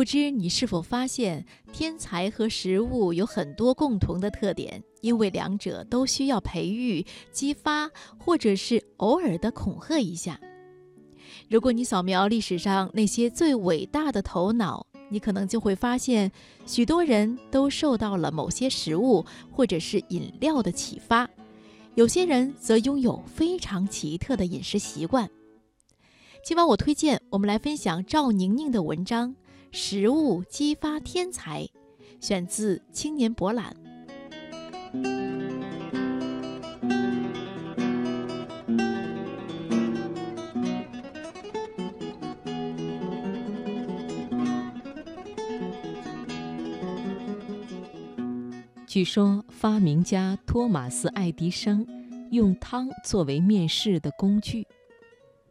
不知你是否发现，天才和食物有很多共同的特点，因为两者都需要培育、激发，或者是偶尔的恐吓一下。如果你扫描历史上那些最伟大的头脑，你可能就会发现，许多人都受到了某些食物或者是饮料的启发，有些人则拥有非常奇特的饮食习惯。今晚我推荐我们来分享赵宁宁的文章。食物激发天才，选自《青年博览》。据说，发明家托马斯·爱迪生用汤作为面试的工具。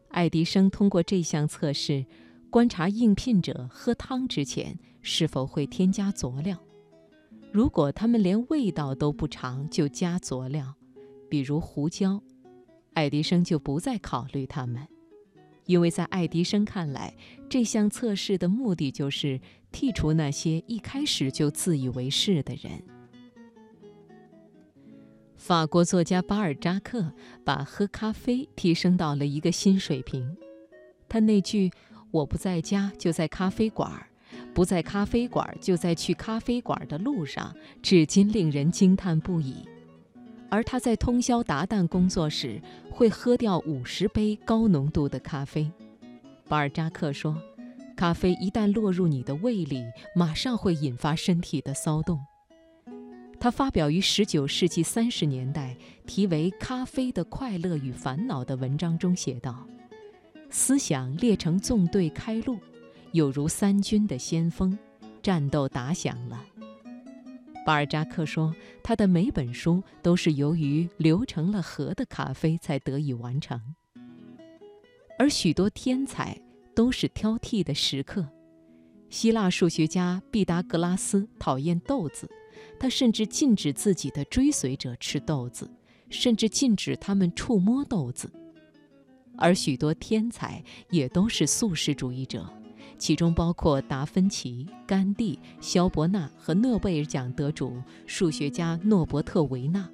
爱迪生通过这项测试。观察应聘者喝汤之前是否会添加佐料，如果他们连味道都不尝就加佐料，比如胡椒，爱迪生就不再考虑他们，因为在爱迪生看来，这项测试的目的就是剔除那些一开始就自以为是的人。法国作家巴尔扎克把喝咖啡提升到了一个新水平，他那句。我不在家，就在咖啡馆；不在咖啡馆，就在去咖啡馆的路上，至今令人惊叹不已。而他在通宵达旦工作时，会喝掉五十杯高浓度的咖啡。巴尔扎克说：“咖啡一旦落入你的胃里，马上会引发身体的骚动。”他发表于19世纪30年代题为《咖啡的快乐与烦恼》的文章中写道。思想列成纵队开路，有如三军的先锋，战斗打响了。巴尔扎克说，他的每本书都是由于流成了河的咖啡才得以完成。而许多天才都是挑剔的食客。希腊数学家毕达哥拉斯讨厌豆子，他甚至禁止自己的追随者吃豆子，甚至禁止他们触摸豆子。而许多天才也都是素食主义者，其中包括达芬奇、甘地、肖伯纳和诺贝尔奖得主数学家诺伯特·维纳。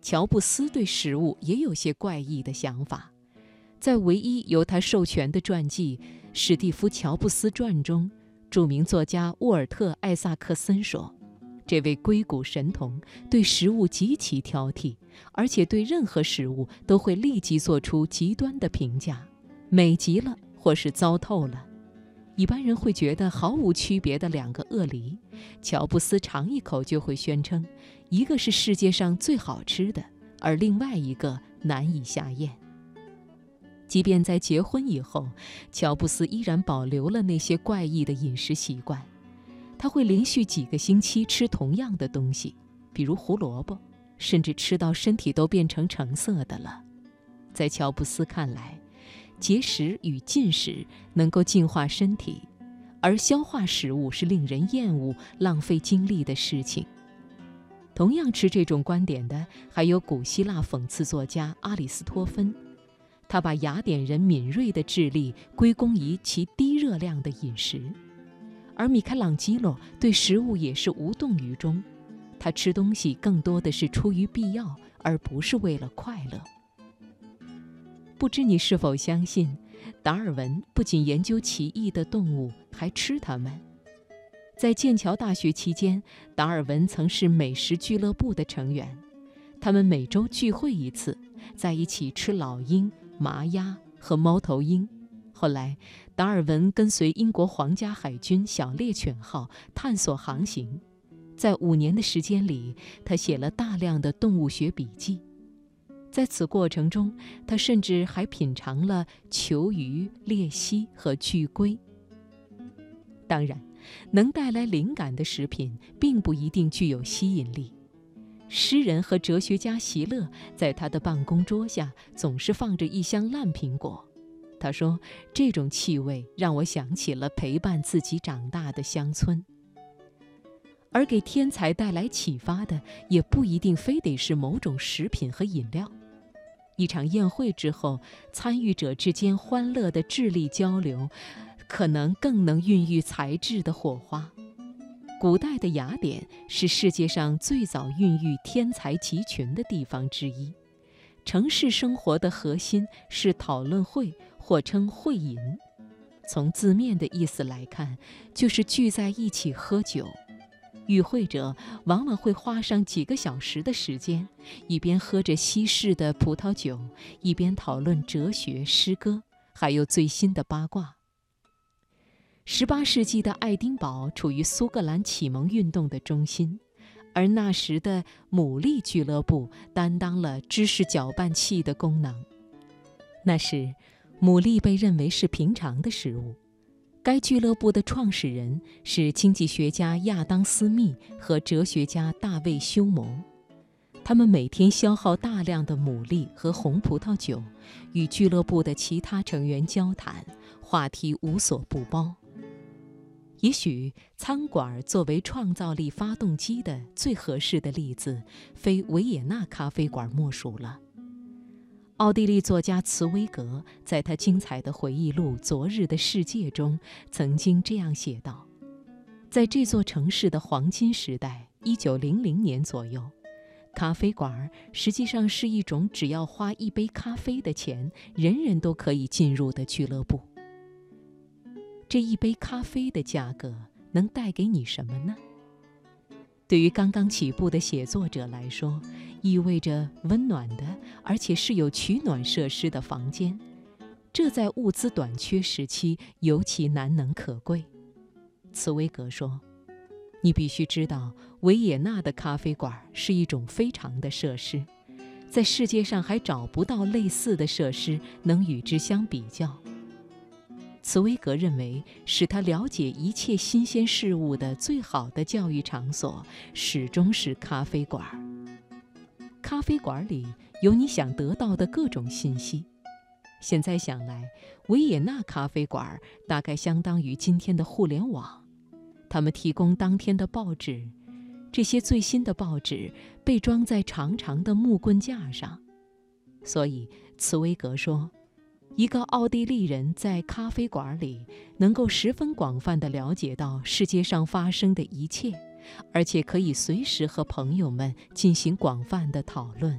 乔布斯对食物也有些怪异的想法，在唯一由他授权的传记《史蒂夫·乔布斯传》中，著名作家沃尔特·艾萨克森说。这位硅谷神童对食物极其挑剔，而且对任何食物都会立即做出极端的评价，美极了或是糟透了。一般人会觉得毫无区别的两个鳄梨，乔布斯尝一口就会宣称，一个是世界上最好吃的，而另外一个难以下咽。即便在结婚以后，乔布斯依然保留了那些怪异的饮食习惯。他会连续几个星期吃同样的东西，比如胡萝卜，甚至吃到身体都变成橙色的了。在乔布斯看来，节食与进食能够净化身体，而消化食物是令人厌恶、浪费精力的事情。同样持这种观点的还有古希腊讽刺作家阿里斯托芬，他把雅典人敏锐的智力归功于其低热量的饮食。而米开朗基罗对食物也是无动于衷，他吃东西更多的是出于必要，而不是为了快乐。不知你是否相信，达尔文不仅研究奇异的动物，还吃它们。在剑桥大学期间，达尔文曾是美食俱乐部的成员，他们每周聚会一次，在一起吃老鹰、麻鸭和猫头鹰。后来，达尔文跟随英国皇家海军小猎犬号探索航行，在五年的时间里，他写了大量的动物学笔记。在此过程中，他甚至还品尝了球鱼、鬣蜥和巨龟。当然，能带来灵感的食品并不一定具有吸引力。诗人和哲学家席勒在他的办公桌下总是放着一箱烂苹果。他说：“这种气味让我想起了陪伴自己长大的乡村。”而给天才带来启发的，也不一定非得是某种食品和饮料。一场宴会之后，参与者之间欢乐的智力交流，可能更能孕育才智的火花。古代的雅典是世界上最早孕育天才集群的地方之一。城市生活的核心是讨论会，或称会饮。从字面的意思来看，就是聚在一起喝酒。与会者往往会花上几个小时的时间，一边喝着西式的葡萄酒，一边讨论哲学、诗歌，还有最新的八卦。十八世纪的爱丁堡处于苏格兰启蒙运动的中心，而那时的牡蛎俱乐部担当了知识搅拌器的功能。那时，牡蛎被认为是平常的食物。该俱乐部的创始人是经济学家亚当·斯密和哲学家大卫·休谟。他们每天消耗大量的牡蛎和红葡萄酒，与俱乐部的其他成员交谈，话题无所不包。也许餐馆作为创造力发动机的最合适的例子，非维也纳咖啡馆莫属了。奥地利作家茨威格在他精彩的回忆录《昨日的世界》中，曾经这样写道：“在这座城市的黄金时代，一九零零年左右，咖啡馆实际上是一种只要花一杯咖啡的钱，人人都可以进入的俱乐部。这一杯咖啡的价格能带给你什么呢？”对于刚刚起步的写作者来说，意味着温暖的，而且是有取暖设施的房间，这在物资短缺时期尤其难能可贵。茨威格说：“你必须知道，维也纳的咖啡馆是一种非常的设施，在世界上还找不到类似的设施能与之相比较。”茨威格认为，使他了解一切新鲜事物的最好的教育场所，始终是咖啡馆。咖啡馆里有你想得到的各种信息。现在想来，维也纳咖啡馆大概相当于今天的互联网。他们提供当天的报纸，这些最新的报纸被装在长长的木棍架上。所以，茨威格说。一个奥地利人在咖啡馆里能够十分广泛地了解到世界上发生的一切，而且可以随时和朋友们进行广泛的讨论。